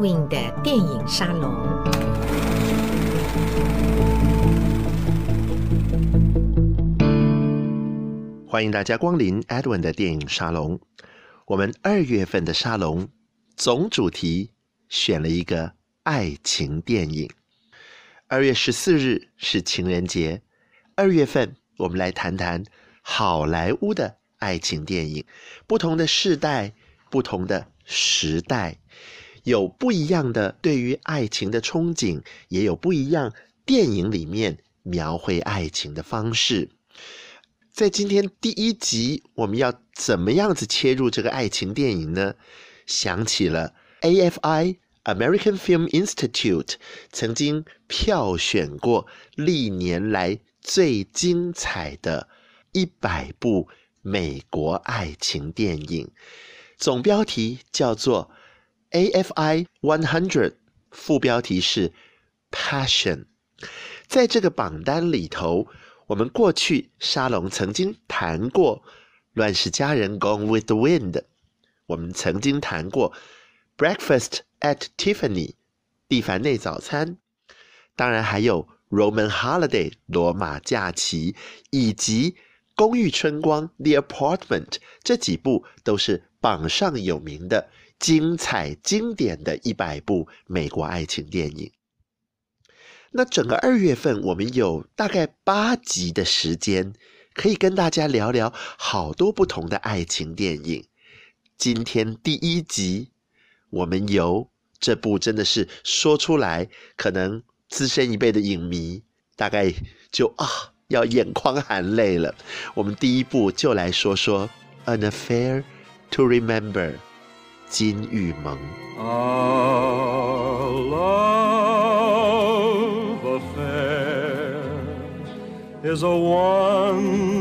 Edwin 的电影沙龙。欢迎大家光临 Edwin 的电影沙龙。我们二月份的沙龙总主题选了一个爱情电影。二月十四日是情人节，二月份我们来谈谈好莱坞的爱情电影。不同的世代，不同的时代，有不一样的对于爱情的憧憬，也有不一样电影里面描绘爱情的方式。在今天第一集，我们要怎么样子切入这个爱情电影呢？想起了 AFI。American Film Institute 曾经票选过历年来最精彩的一百部美国爱情电影，总标题叫做 AFI One Hundred，副标题是 Passion。在这个榜单里头，我们过去沙龙曾经谈过《乱世佳人》Gone with the Wind，我们曾经谈过 Breakfast。At Tiffany，蒂凡内早餐，当然还有 Roman Holiday 罗马假期，以及公寓春光 The Apartment 这几部都是榜上有名的精彩经典的一百部美国爱情电影。那整个二月份，我们有大概八集的时间，可以跟大家聊聊好多不同的爱情电影。今天第一集。我们由这部真的是说出来，可能资深一辈的影迷大概就啊要眼眶含泪了。我们第一部就来说说《An Affair to Remember》金玉盟。A love affair is a wondrous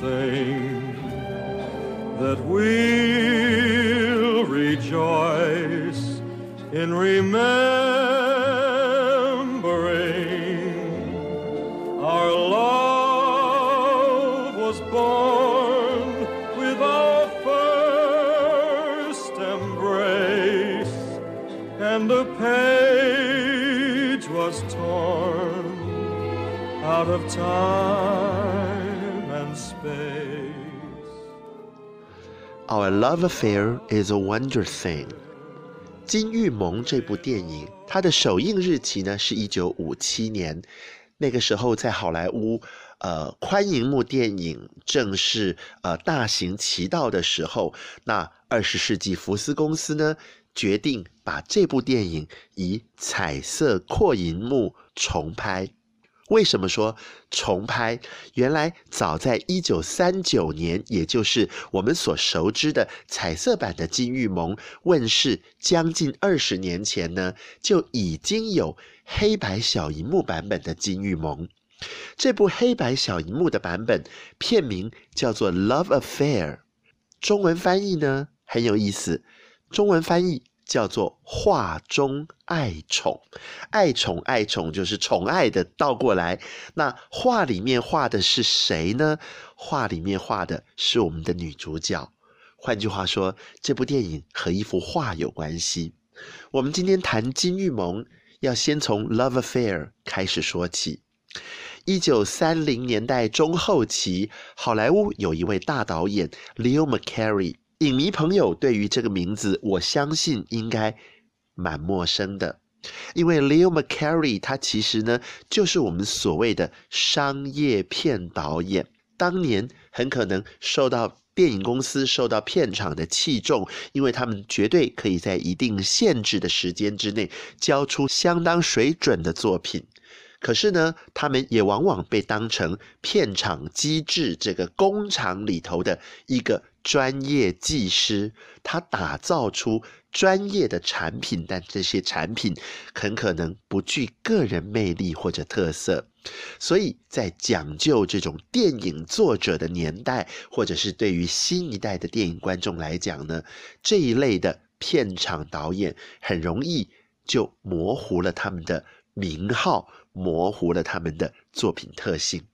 thing that we rejoice in remembering of time and space our love affair is a wonder thing。金玉盟这部电影，它的首映日期呢是一九五七年。那个时候在好莱坞，呃，宽银幕电影正是呃大行其道的时候。那二十世纪福斯公司呢，决定把这部电影以彩色扩银幕重拍。为什么说重拍？原来早在一九三九年，也就是我们所熟知的彩色版的《金玉盟》问世将近二十年前呢，就已经有黑白小荧幕版本的《金玉盟》。这部黑白小荧幕的版本片名叫做《Love Affair》，中文翻译呢很有意思，中文翻译。叫做画中爱宠，爱宠爱宠就是宠爱的倒过来。那画里面画的是谁呢？画里面画的是我们的女主角。换句话说，这部电影和一幅画有关系。我们今天谈金玉盟，要先从 Love Affair 开始说起。一九三零年代中后期，好莱坞有一位大导演 Leo McCarey。影迷朋友对于这个名字，我相信应该蛮陌生的，因为 Leo McCarey 他其实呢就是我们所谓的商业片导演，当年很可能受到电影公司、受到片场的器重，因为他们绝对可以在一定限制的时间之内交出相当水准的作品。可是呢，他们也往往被当成片场机制这个工厂里头的一个专业技师，他打造出专业的产品，但这些产品很可能不具个人魅力或者特色。所以在讲究这种电影作者的年代，或者是对于新一代的电影观众来讲呢，这一类的片场导演很容易就模糊了他们的名号。模糊了他们的作品特性。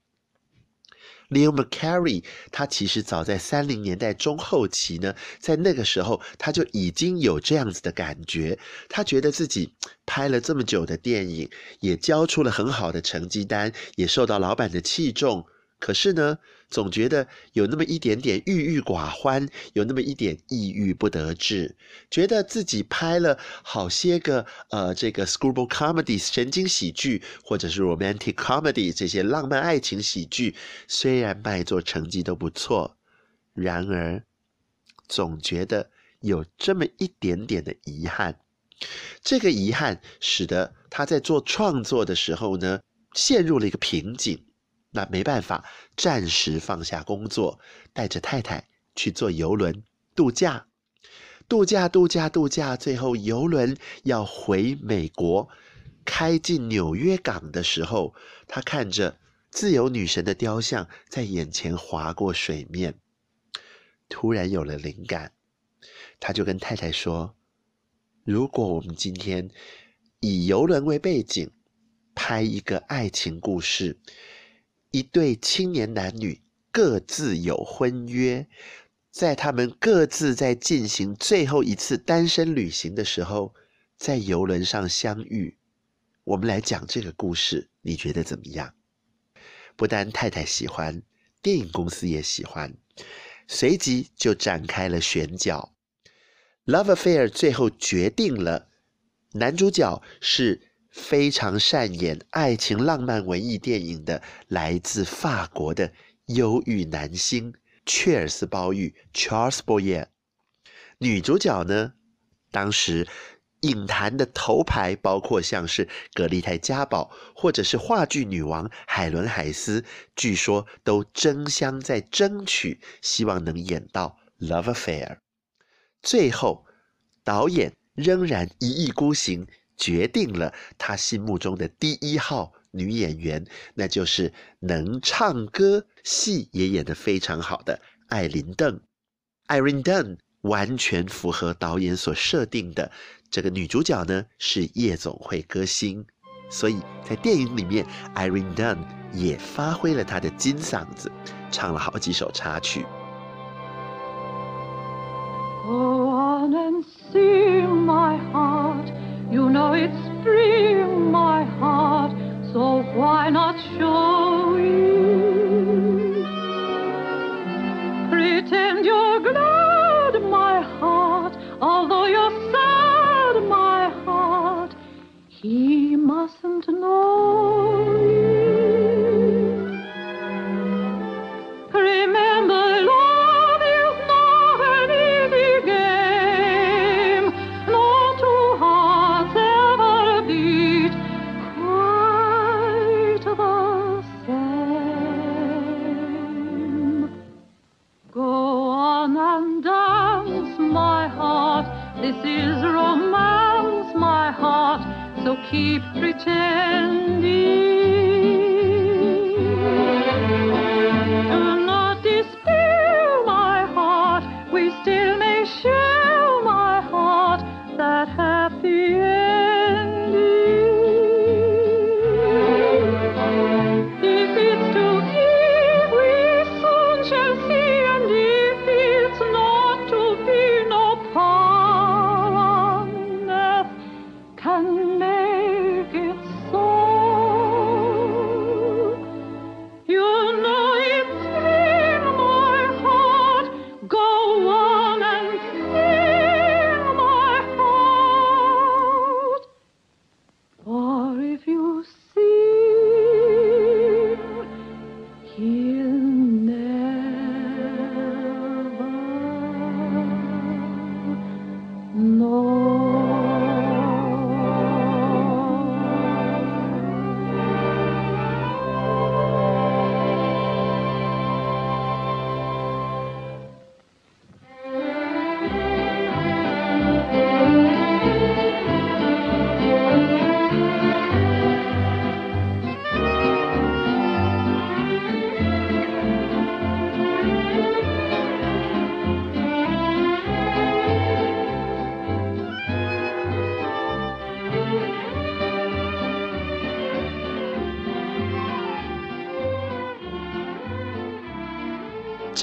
Neil McCarey，他其实早在三零年代中后期呢，在那个时候他就已经有这样子的感觉。他觉得自己拍了这么久的电影，也交出了很好的成绩单，也受到老板的器重。可是呢，总觉得有那么一点点郁郁寡欢，有那么一点抑郁不得志，觉得自己拍了好些个呃这个 screwball comedy 神经喜剧，或者是 romantic comedy 这些浪漫爱情喜剧，虽然卖座成绩都不错，然而总觉得有这么一点点的遗憾。这个遗憾使得他在做创作的时候呢，陷入了一个瓶颈。那没办法，暂时放下工作，带着太太去坐邮轮度假，度假，度假，度假。最后邮轮要回美国，开进纽约港的时候，他看着自由女神的雕像在眼前划过水面，突然有了灵感，他就跟太太说：“如果我们今天以游轮为背景，拍一个爱情故事。”一对青年男女各自有婚约，在他们各自在进行最后一次单身旅行的时候，在游轮上相遇。我们来讲这个故事，你觉得怎么样？不但太太喜欢，电影公司也喜欢，随即就展开了选角。Love Affair 最后决定了，男主角是。非常擅演爱情浪漫文艺电影的来自法国的忧郁男星切尔斯·鲍玉 （Charles Boyer）。女主角呢，当时影坛的头牌包括像是格丽泰·嘉宝，或者是话剧女王海伦·海斯，据说都争相在争取，希望能演到《Love Affair》。最后，导演仍然一意孤行。决定了他心目中的第一号女演员，那就是能唱歌、戏也演得非常好的艾琳·邓。艾琳·邓完全符合导演所设定的，这个女主角呢是夜总会歌星，所以在电影里面艾琳·邓也发挥了她的金嗓子，唱了好几首插曲。You know it's in my heart, so why not show it?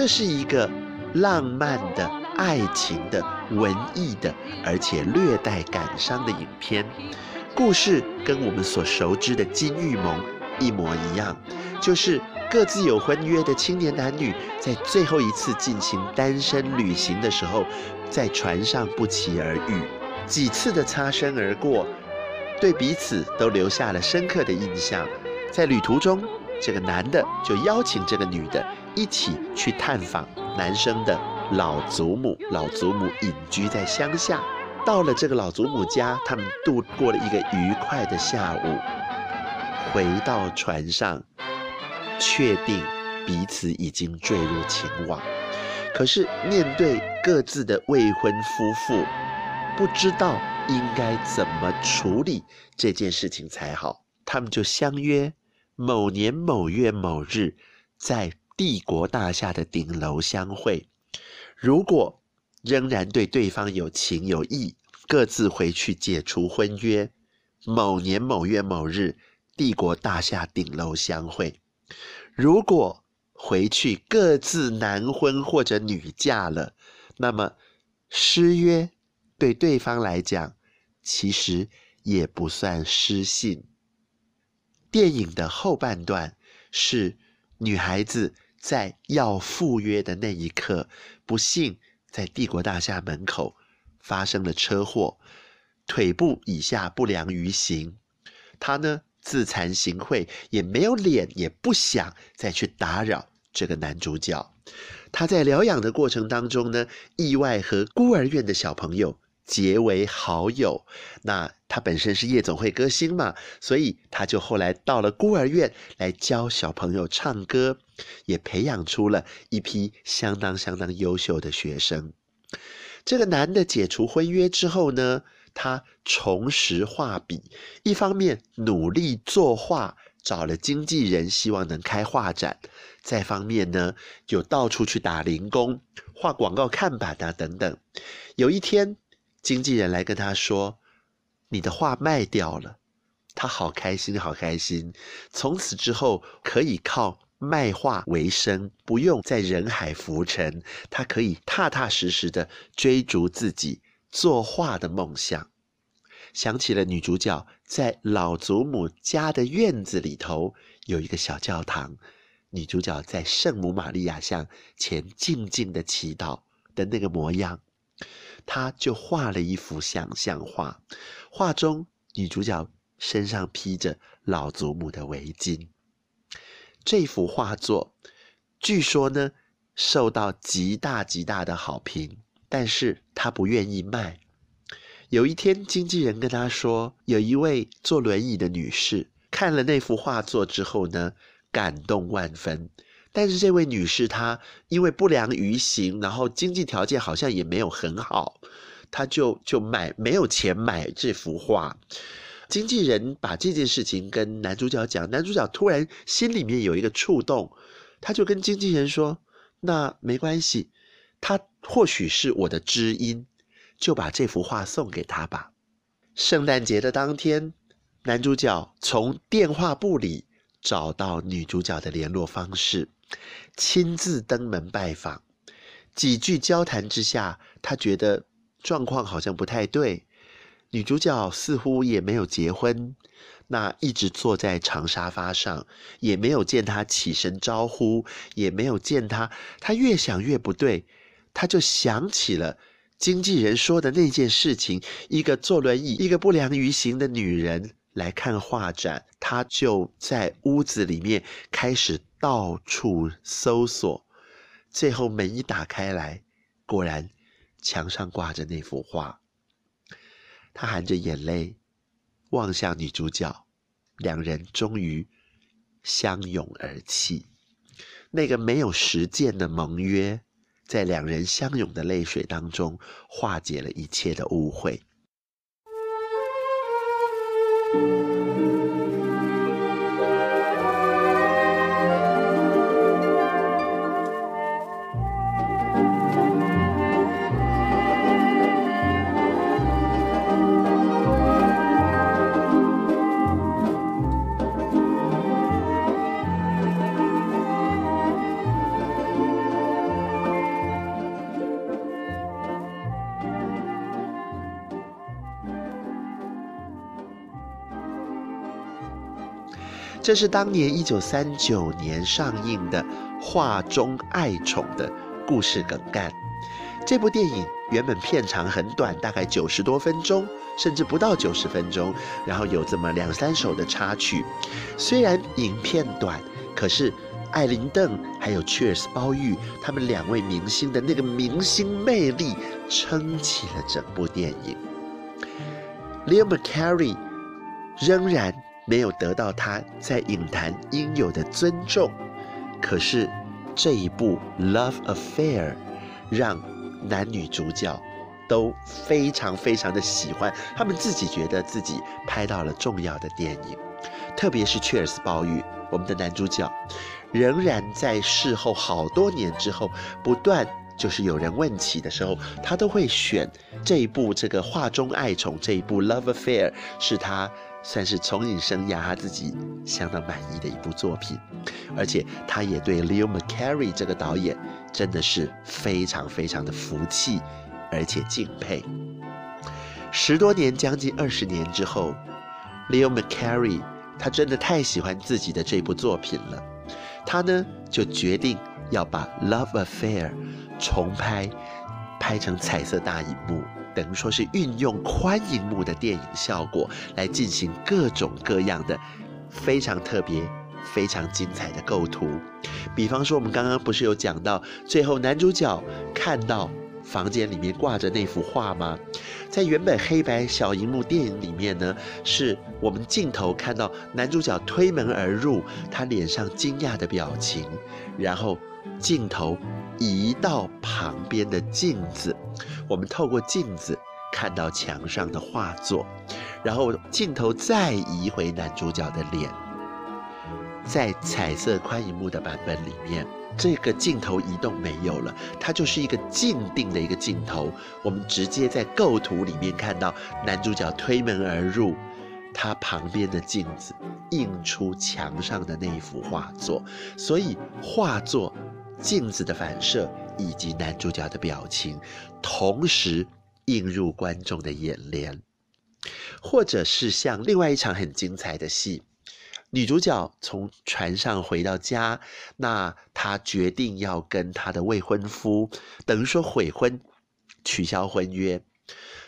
这是一个浪漫的爱情的文艺的，而且略带感伤的影片。故事跟我们所熟知的金玉盟一模一样，就是各自有婚约的青年男女，在最后一次进行单身旅行的时候，在船上不期而遇，几次的擦身而过，对彼此都留下了深刻的印象。在旅途中，这个男的就邀请这个女的一起去探访男生的老祖母，老祖母隐居在乡下。到了这个老祖母家，他们度过了一个愉快的下午。回到船上，确定彼此已经坠入情网。可是面对各自的未婚夫妇，不知道应该怎么处理这件事情才好。他们就相约某年某月某日，在帝国大厦的顶楼相会。如果仍然对对方有情有义，各自回去解除婚约。某年某月某日，帝国大厦顶楼相会。如果回去各自男婚或者女嫁了，那么失约对对方来讲，其实也不算失信。电影的后半段是女孩子在要赴约的那一刻，不幸。在帝国大厦门口发生了车祸，腿部以下不良于行。他呢自惭形秽，也没有脸，也不想再去打扰这个男主角。他在疗养的过程当中呢，意外和孤儿院的小朋友结为好友。那他本身是夜总会歌星嘛，所以他就后来到了孤儿院来教小朋友唱歌。也培养出了一批相当相当优秀的学生。这个男的解除婚约之后呢，他重拾画笔，一方面努力作画，找了经纪人，希望能开画展；再方面呢，就到处去打零工，画广告看板啊等等。有一天，经纪人来跟他说：“你的画卖掉了。”他好开心，好开心。从此之后，可以靠。卖画为生，不用在人海浮沉，他可以踏踏实实的追逐自己作画的梦想。想起了女主角在老祖母家的院子里头有一个小教堂，女主角在圣母玛利亚像前静静的祈祷的那个模样，他就画了一幅想象画。画中女主角身上披着老祖母的围巾。这幅画作，据说呢，受到极大极大的好评，但是他不愿意卖。有一天，经纪人跟他说，有一位坐轮椅的女士看了那幅画作之后呢，感动万分。但是这位女士她因为不良于行，然后经济条件好像也没有很好，她就就买没有钱买这幅画。经纪人把这件事情跟男主角讲，男主角突然心里面有一个触动，他就跟经纪人说：“那没关系，他或许是我的知音，就把这幅画送给他吧。”圣诞节的当天，男主角从电话簿里找到女主角的联络方式，亲自登门拜访。几句交谈之下，他觉得状况好像不太对。女主角似乎也没有结婚，那一直坐在长沙发上，也没有见他起身招呼，也没有见他。他越想越不对，他就想起了经纪人说的那件事情：一个坐轮椅、一个不良于行的女人来看画展，她就在屋子里面开始到处搜索，最后门一打开来，果然墙上挂着那幅画。他含着眼泪望向女主角，两人终于相拥而泣。那个没有实践的盟约，在两人相拥的泪水当中化解了一切的误会。这是当年一九三九年上映的《画中爱宠》的故事梗概。这部电影原本片长很短，大概九十多分钟，甚至不到九十分钟。然后有这么两三首的插曲。虽然影片短，可是艾琳邓还有切尔斯鲍玉他们两位明星的那个明星魅力，撑起了整部电影。Leo McCarey 仍然没有得到他在影坛应有的尊重，可是这一部《Love Affair》让男女主角都非常非常的喜欢，他们自己觉得自己拍到了重要的电影，特别是切尔斯鲍玉，我们的男主角，仍然在事后好多年之后，不断就是有人问起的时候，他都会选这一部这个画中爱宠这一部《Love Affair》是他。算是从影生涯他自己相当满意的一部作品，而且他也对 Leo McCarey 这个导演真的是非常非常的服气，而且敬佩。十多年，将近二十年之后，Leo McCarey 他真的太喜欢自己的这部作品了，他呢就决定要把《Love Affair》重拍，拍成彩色大荧幕。等于说是运用宽银幕的电影效果来进行各种各样的非常特别、非常精彩的构图。比方说，我们刚刚不是有讲到，最后男主角看到房间里面挂着那幅画吗？在原本黑白小银幕电影里面呢，是我们镜头看到男主角推门而入，他脸上惊讶的表情，然后镜头。移到旁边的镜子，我们透过镜子看到墙上的画作，然后镜头再移回男主角的脸。在彩色宽银幕的版本里面，这个镜头移动没有了，它就是一个静定的一个镜头。我们直接在构图里面看到男主角推门而入，他旁边的镜子映出墙上的那一幅画作，所以画作。镜子的反射以及男主角的表情，同时映入观众的眼帘，或者是像另外一场很精彩的戏，女主角从船上回到家，那她决定要跟她的未婚夫，等于说悔婚，取消婚约，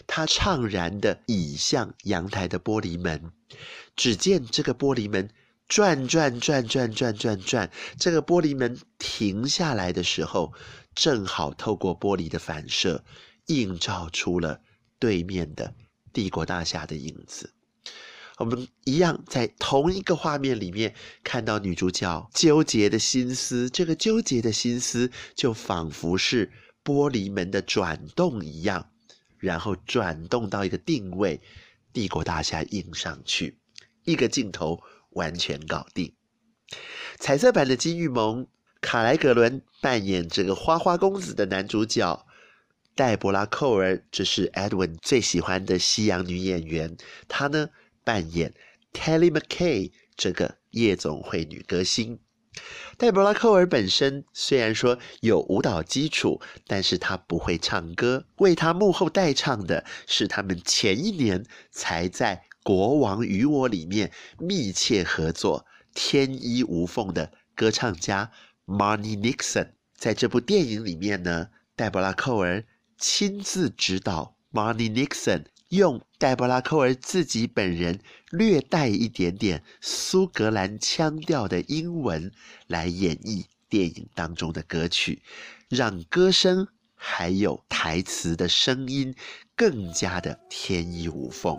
她怅然地倚向阳台的玻璃门，只见这个玻璃门。转转转转转转转，这个玻璃门停下来的时候，正好透过玻璃的反射，映照出了对面的帝国大厦的影子。我们一样在同一个画面里面看到女主角纠结的心思，这个纠结的心思就仿佛是玻璃门的转动一样，然后转动到一个定位，帝国大厦映上去，一个镜头。完全搞定。彩色版的金玉盟，卡莱格伦扮演这个花花公子的男主角，黛博拉·寇尔，这是 Edwin 最喜欢的西洋女演员，她呢扮演 Telly McKay 这个夜总会女歌星。黛博拉·寇尔本身虽然说有舞蹈基础，但是她不会唱歌，为她幕后代唱的是他们前一年才在。《国王与我》里面密切合作、天衣无缝的歌唱家 Marni Nixon，在这部电影里面呢，黛博拉·寇尔亲自指导 Marni Nixon 用黛博拉·寇尔自己本人略带一点点苏格兰腔调的英文来演绎电影当中的歌曲，让歌声还有台词的声音更加的天衣无缝。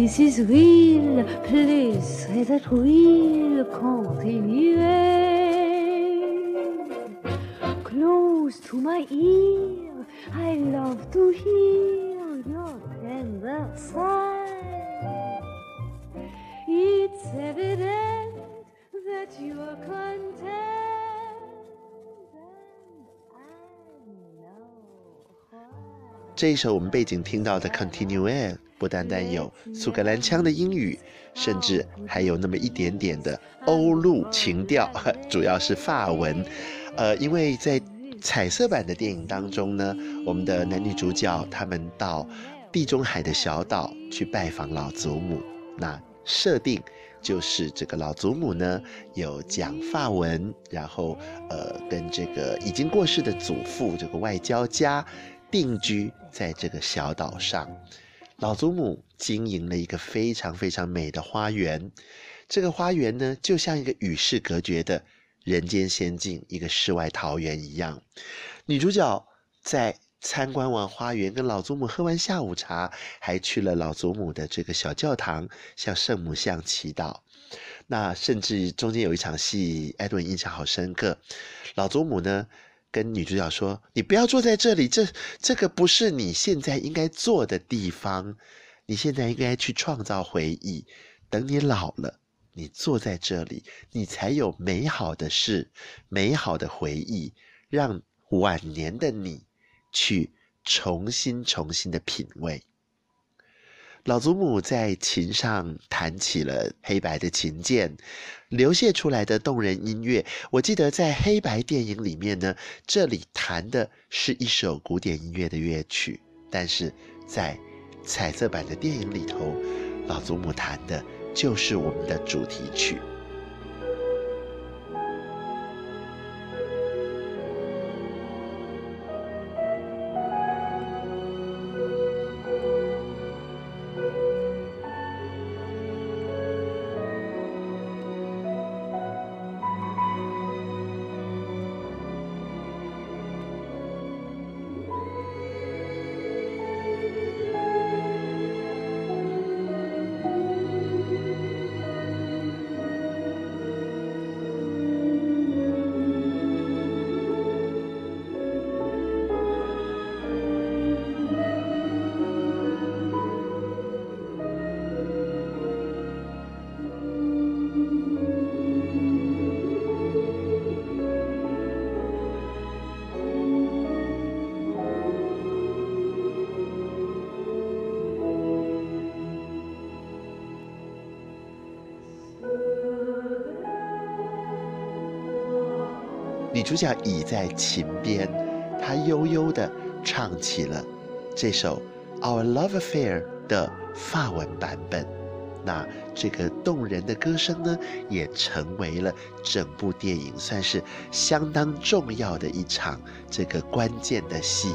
This is real, please say that we'll continue. Close to my ear, I love to hear. 这一首我们背景听到的《Continue，》不单单有苏格兰腔的英语，甚至还有那么一点点的欧陆情调，主要是法文。呃，因为在彩色版的电影当中呢，我们的男女主角他们到地中海的小岛去拜访老祖母，那设定就是这个老祖母呢有讲法文，然后呃跟这个已经过世的祖父这个外交家定居在这个小岛上，老祖母经营了一个非常非常美的花园，这个花园呢就像一个与世隔绝的。人间仙境，一个世外桃源一样。女主角在参观完花园，跟老祖母喝完下午茶，还去了老祖母的这个小教堂，向圣母像祈祷。那甚至中间有一场戏，艾顿印象好深刻。老祖母呢，跟女主角说：“你不要坐在这里，这这个不是你现在应该坐的地方。你现在应该去创造回忆，等你老了。”你坐在这里，你才有美好的事、美好的回忆，让晚年的你去重新、重新的品味。老祖母在琴上弹起了黑白的琴键，流泻出来的动人音乐。我记得在黑白电影里面呢，这里弹的是一首古典音乐的乐曲，但是在彩色版的电影里头，老祖母弹的。就是我们的主题曲。女主角倚在琴边，她悠悠地唱起了这首《Our Love Affair》的法文版本。那这个动人的歌声呢，也成为了整部电影算是相当重要的一场这个关键的戏。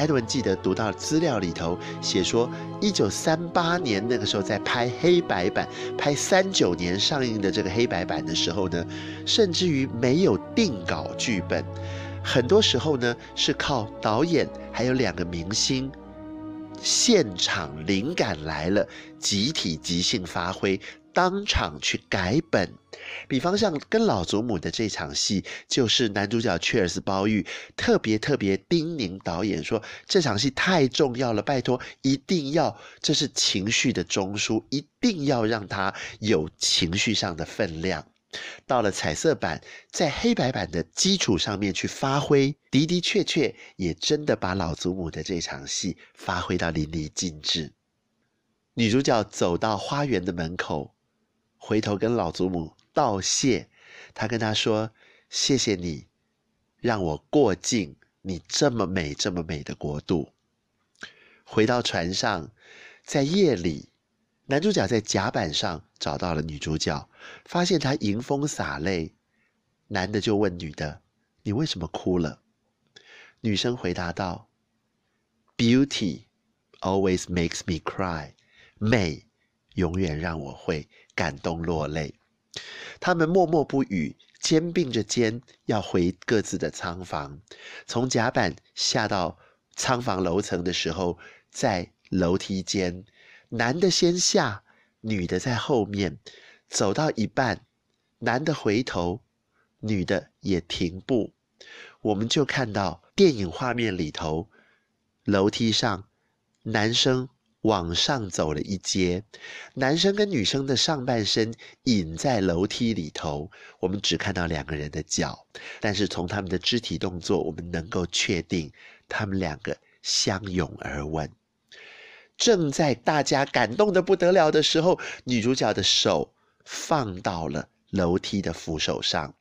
艾德文记得读到资料里头写说，一九三八年那个时候在拍黑白版，拍三九年上映的这个黑白版的时候呢，甚至于没有定稿剧本，很多时候呢是靠导演还有两个明星。现场灵感来了，集体即兴发挥，当场去改本。比方像跟老祖母的这场戏，就是男主角切尔斯包玉特别特别叮咛导演说：“这场戏太重要了，拜托一定要，这是情绪的中枢，一定要让它有情绪上的分量。”到了彩色版，在黑白版的基础上面去发挥，的的确确也真的把老祖母的这场戏发挥到淋漓尽致。女主角走到花园的门口，回头跟老祖母道谢，他跟她说：“谢谢你，让我过境你这么美、这么美的国度。”回到船上，在夜里。男主角在甲板上找到了女主角，发现她迎风洒泪。男的就问女的：“你为什么哭了？”女生回答道：“Beauty always makes me cry。美永远让我会感动落泪。”他们默默不语，肩并着肩要回各自的仓房。从甲板下到仓房楼层的时候，在楼梯间。男的先下，女的在后面，走到一半，男的回头，女的也停步，我们就看到电影画面里头，楼梯上男生往上走了一阶，男生跟女生的上半身隐在楼梯里头，我们只看到两个人的脚，但是从他们的肢体动作，我们能够确定他们两个相拥而吻。正在大家感动的不得了的时候，女主角的手放到了楼梯的扶手上，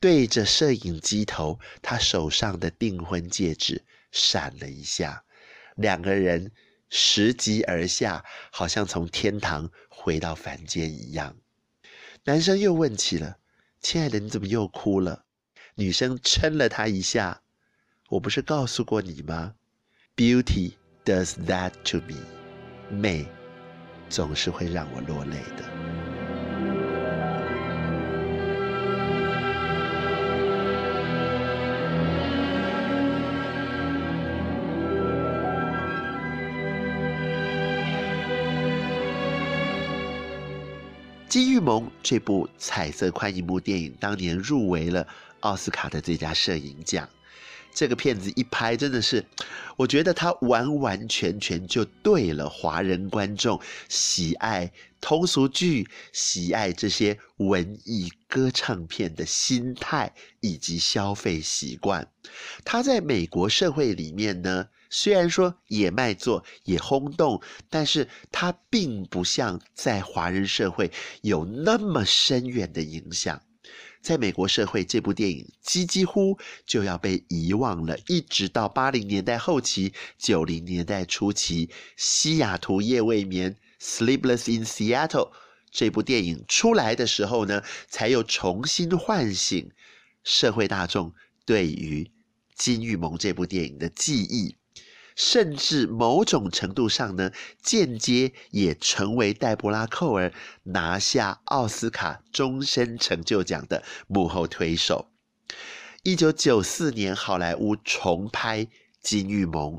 对着摄影机头，她手上的订婚戒指闪了一下，两个人拾级而下，好像从天堂回到凡间一样。男生又问起了：“亲爱的，你怎么又哭了？”女生撑了他一下：“我不是告诉过你吗？Beauty does that to me。”美总是会让我落泪的。《金玉盟》这部彩色宽银幕电影当年入围了奥斯卡的最佳摄影奖。这个片子一拍，真的是，我觉得它完完全全就对了华人观众喜爱通俗剧、喜爱这些文艺歌唱片的心态以及消费习惯。它在美国社会里面呢，虽然说也卖座、也轰动，但是它并不像在华人社会有那么深远的影响。在美国社会，这部电影几几乎就要被遗忘了。一直到八零年代后期、九零年代初期，《西雅图夜未眠》（Sleepless in Seattle） 这部电影出来的时候呢，才又重新唤醒社会大众对于《金玉盟》这部电影的记忆。甚至某种程度上呢，间接也成为黛博拉·寇尔拿下奥斯卡终身成就奖的幕后推手。一九九四年，好莱坞重拍《金玉盟》，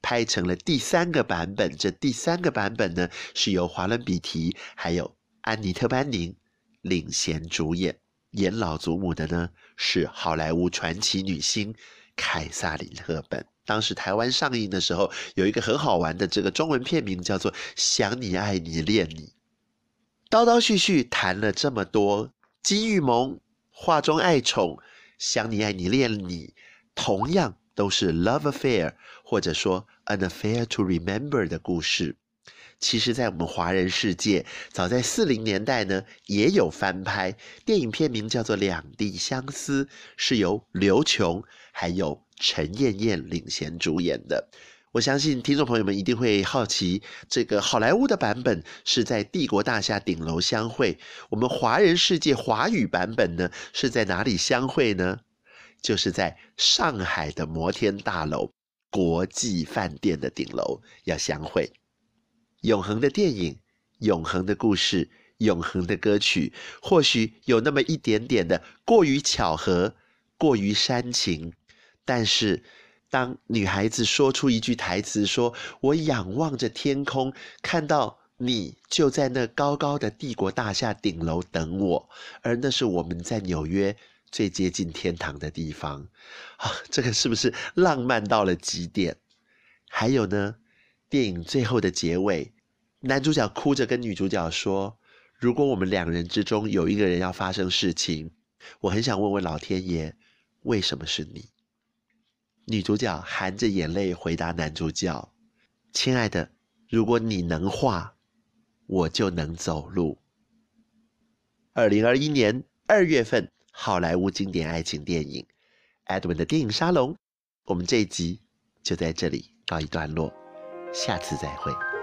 拍成了第三个版本。这第三个版本呢，是由华伦·比提还有安妮特·班宁领衔主演。演老祖母的呢，是好莱坞传奇女星凯萨琳·赫本。当时台湾上映的时候，有一个很好玩的这个中文片名叫做《想你爱你恋你》。叨叨絮絮谈了这么多，《金玉盟》画中爱宠，《想你爱你恋你》同样都是 love affair，或者说 an affair to remember 的故事。其实，在我们华人世界，早在四零年代呢，也有翻拍电影，片名叫做《两地相思》，是由刘琼还有陈燕燕领衔主演的。我相信听众朋友们一定会好奇，这个好莱坞的版本是在帝国大厦顶楼相会，我们华人世界华语版本呢是在哪里相会呢？就是在上海的摩天大楼国际饭店的顶楼要相会。永恒的电影，永恒的故事，永恒的歌曲，或许有那么一点点的过于巧合，过于煽情。但是，当女孩子说出一句台词，说：“我仰望着天空，看到你就在那高高的帝国大厦顶楼等我，而那是我们在纽约最接近天堂的地方。”啊，这个是不是浪漫到了极点？还有呢，电影最后的结尾。男主角哭着跟女主角说：“如果我们两人之中有一个人要发生事情，我很想问问老天爷，为什么是你？”女主角含着眼泪回答男主角：“亲爱的，如果你能画，我就能走路。”二零二一年二月份，好莱坞经典爱情电影《Edwin 的电影沙龙》，我们这一集就在这里告一段落，下次再会。